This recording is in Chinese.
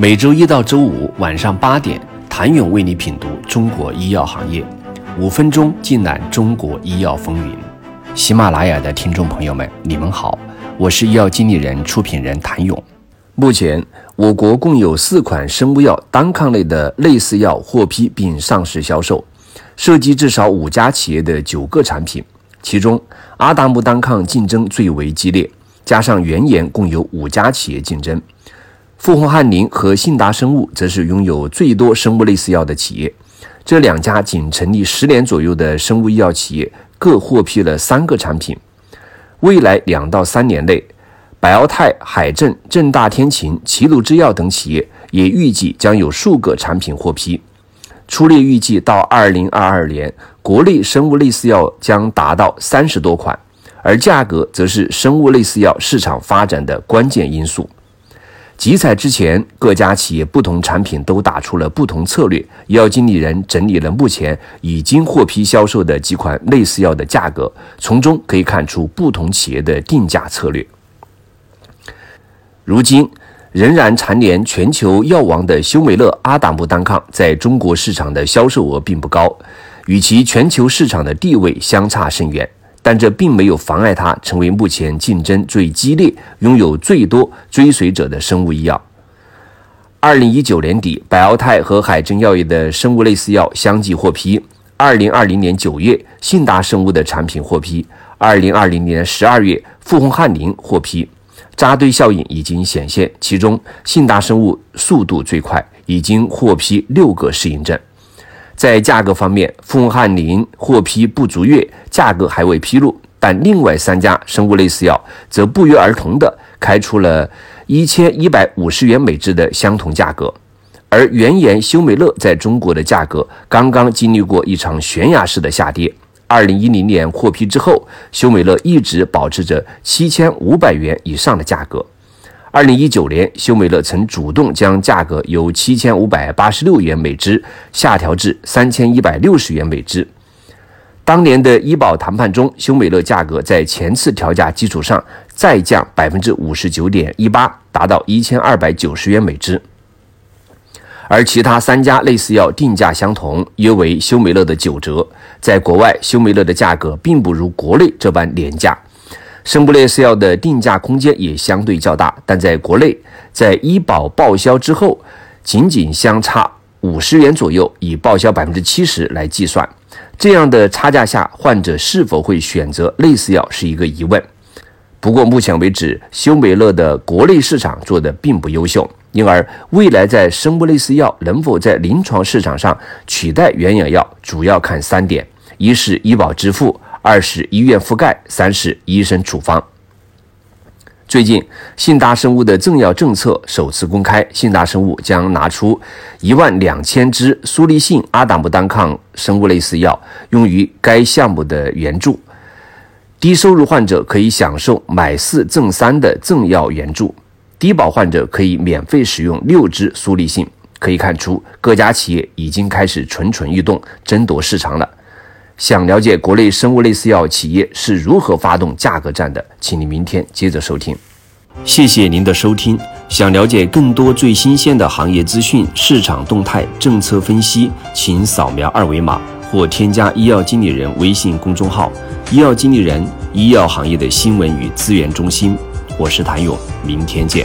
每周一到周五晚上八点，谭勇为你品读中国医药行业，五分钟尽览中国医药风云。喜马拉雅的听众朋友们，你们好，我是医药经理人、出品人谭勇。目前，我国共有四款生物药单抗类的类似药获批并上市销售，涉及至少五家企业的九个产品，其中阿达木单抗竞争最为激烈，加上原研共有五家企业竞争。富宏汉林和信达生物则是拥有最多生物类似药的企业，这两家仅成立十年左右的生物医药企业各获批了三个产品。未来两到三年内，百奥泰、海正、正大天晴、齐鲁制药等企业也预计将有数个产品获批。粗略预计，到二零二二年，国内生物类似药将达到三十多款，而价格则是生物类似药市场发展的关键因素。集采之前，各家企业不同产品都打出了不同策略。药经理人整理了目前已经获批销售的几款类似药的价格，从中可以看出不同企业的定价策略。如今仍然蝉联全球药王的修美乐阿达木单抗，在中国市场的销售额并不高，与其全球市场的地位相差甚远。但这并没有妨碍它成为目前竞争最激烈、拥有最多追随者的生物医药。二零一九年底，百奥泰和海正药业的生物类似药相继获批；二零二零年九月，信达生物的产品获批；二零二零年十二月，富宏汉林获批。扎堆效应已经显现，其中信达生物速度最快，已经获批六个适应症。在价格方面，富宏汉林获批不足月，价格还未披露。但另外三家生物类似药则不约而同地开出了一千一百五十元每支的相同价格。而原研修美乐在中国的价格刚刚经历过一场悬崖式的下跌。二零一零年获批之后，修美乐一直保持着七千五百元以上的价格。二零一九年，修美乐曾主动将价格由七千五百八十六元每支下调至三千一百六十元每支。当年的医保谈判中，修美乐价格在前次调价基础上再降百分之五十九点一八，达到一千二百九十元每支。而其他三家类似药定价相同，约为修美乐的九折。在国外，修美乐的价格并不如国内这般廉价。生物类似药的定价空间也相对较大，但在国内，在医保报销之后，仅仅相差五十元左右，以报销百分之七十来计算，这样的差价下，患者是否会选择类似药是一个疑问。不过目前为止，修美乐的国内市场做得并不优秀，因而未来在生物类似药能否在临床市场上取代原研药，主要看三点：一是医保支付。二是医院覆盖，三是医生处方。最近，信达生物的赠药政策首次公开，信达生物将拿出一万两千支苏利信阿达木单抗生物类似药用于该项目的援助，低收入患者可以享受买四赠三的赠药援助，低保患者可以免费使用六支苏利信。可以看出，各家企业已经开始蠢蠢欲动，争夺市场了。想了解国内生物类似药企业是如何发动价格战的，请你明天接着收听。谢谢您的收听。想了解更多最新鲜的行业资讯、市场动态、政策分析，请扫描二维码或添加医药经理人微信公众号“医药经理人”，医药行业的新闻与资源中心。我是谭勇，明天见。